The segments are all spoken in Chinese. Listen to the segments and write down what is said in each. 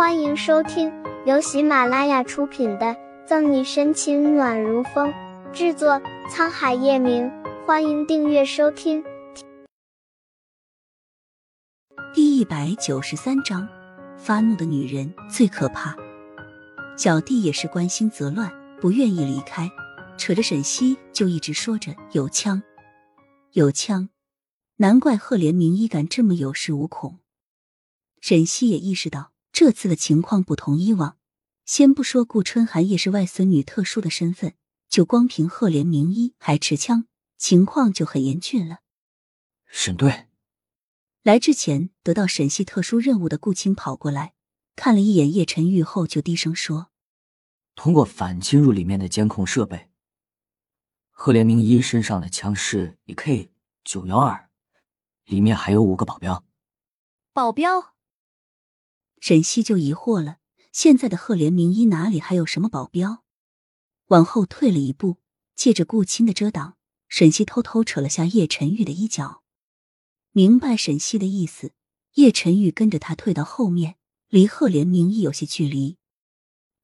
欢迎收听由喜马拉雅出品的《赠你深情暖如风》，制作沧海夜明。欢迎订阅收听。第一百九十三章，发怒的女人最可怕。小弟也是关心则乱，不愿意离开，扯着沈西就一直说着有枪，有枪。难怪赫连明一敢这么有恃无恐。沈西也意识到这次的情况不同以往。先不说顾春寒也是外孙女特殊的身份，就光凭赫连明一还持枪，情况就很严峻了。沈队，来之前得到沈系特殊任务的顾青跑过来，看了一眼叶晨玉后，就低声说：“通过反侵入里面的监控设备，赫连明一身上的枪是一 K 九幺二。”里面还有五个保镖，保镖。沈西就疑惑了，现在的赫连明一哪里还有什么保镖？往后退了一步，借着顾青的遮挡，沈西偷偷扯了下叶晨玉的衣角，明白沈西的意思。叶晨玉跟着他退到后面，离赫连明一有些距离。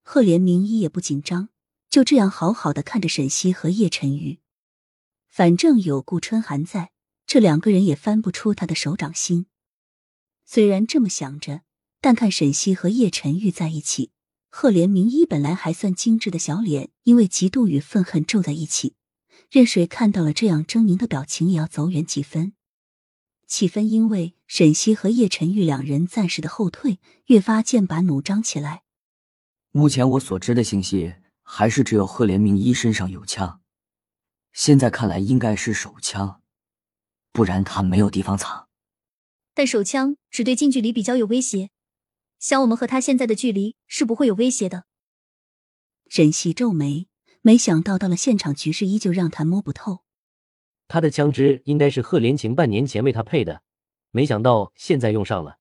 赫连明一也不紧张，就这样好好的看着沈西和叶晨玉，反正有顾春寒在。这两个人也翻不出他的手掌心。虽然这么想着，但看沈西和叶晨玉在一起，赫连明一本来还算精致的小脸，因为嫉妒与愤恨皱在一起，任谁看到了这样狰狞的表情，也要走远几分。气氛因为沈西和叶晨玉两人暂时的后退，越发剑拔弩张起来。目前我所知的信息，还是只有赫连明一身上有枪，现在看来应该是手枪。不然他没有地方藏，但手枪只对近距离比较有威胁，想我们和他现在的距离是不会有威胁的。沈西皱眉，没想到到了现场，局势依旧让他摸不透。他的枪支应该是贺连晴半年前为他配的，没想到现在用上了。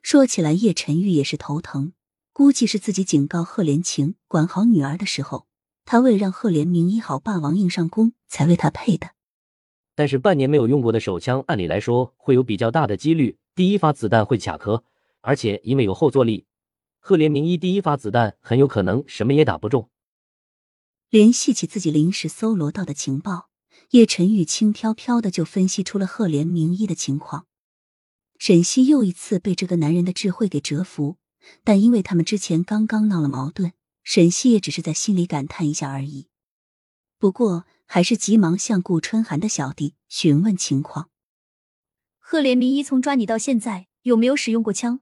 说起来，叶晨玉也是头疼，估计是自己警告贺连晴管好女儿的时候，他为了让贺连明医好霸王硬上弓，才为他配的。但是半年没有用过的手枪，按理来说会有比较大的几率，第一发子弹会卡壳，而且因为有后坐力，赫连明一第一发子弹很有可能什么也打不中。联系起自己临时搜罗到的情报，叶晨玉轻飘飘的就分析出了赫连明一的情况。沈西又一次被这个男人的智慧给折服，但因为他们之前刚刚闹了矛盾，沈西也只是在心里感叹一下而已。不过。还是急忙向顾春寒的小弟询问情况。赫连明一从抓你到现在有没有使用过枪？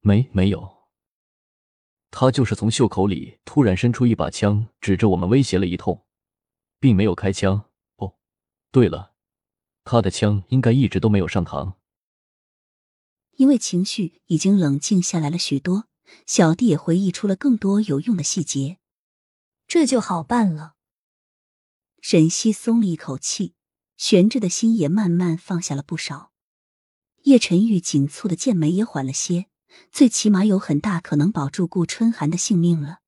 没，没有。他就是从袖口里突然伸出一把枪，指着我们威胁了一通，并没有开枪。哦，对了，他的枪应该一直都没有上膛。因为情绪已经冷静下来了许多，小弟也回忆出了更多有用的细节，这就好办了。沈西松了一口气，悬着的心也慢慢放下了不少。叶晨玉紧蹙的剑眉也缓了些，最起码有很大可能保住顾春寒的性命了。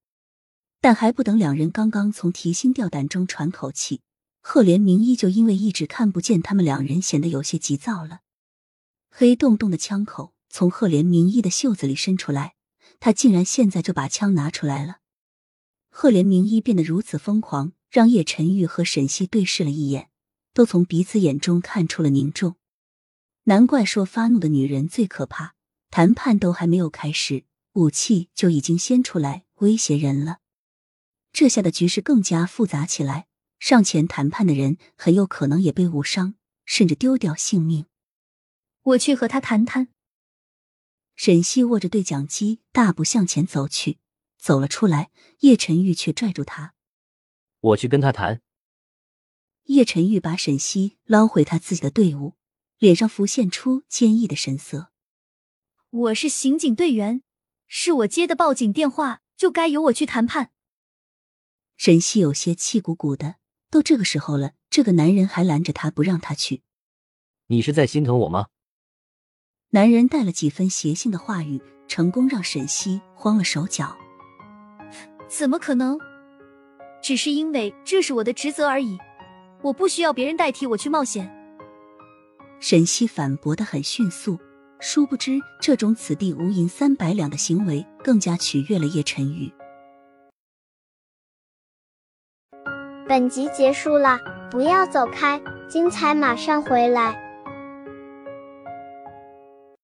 但还不等两人刚刚从提心吊胆中喘口气，赫连明依旧因为一直看不见他们两人，显得有些急躁了。黑洞洞的枪口从赫连明依的袖子里伸出来，他竟然现在就把枪拿出来了。赫连明依变得如此疯狂。让叶晨玉和沈西对视了一眼，都从彼此眼中看出了凝重。难怪说发怒的女人最可怕。谈判都还没有开始，武器就已经先出来威胁人了。这下的局势更加复杂起来。上前谈判的人很有可能也被误伤，甚至丢掉性命。我去和他谈谈。沈西握着对讲机，大步向前走去。走了出来，叶晨玉却拽住他。我去跟他谈。叶晨玉把沈西捞回他自己的队伍，脸上浮现出坚毅的神色。我是刑警队员，是我接的报警电话，就该由我去谈判。沈西有些气鼓鼓的，都这个时候了，这个男人还拦着他不让他去。你是在心疼我吗？男人带了几分邪性的话语，成功让沈西慌了手脚。怎么可能？只是因为这是我的职责而已，我不需要别人代替我去冒险。沈西反驳的很迅速，殊不知，这种此地无银三百两的行为更加取悦了叶晨玉。本集结束了，不要走开，精彩马上回来。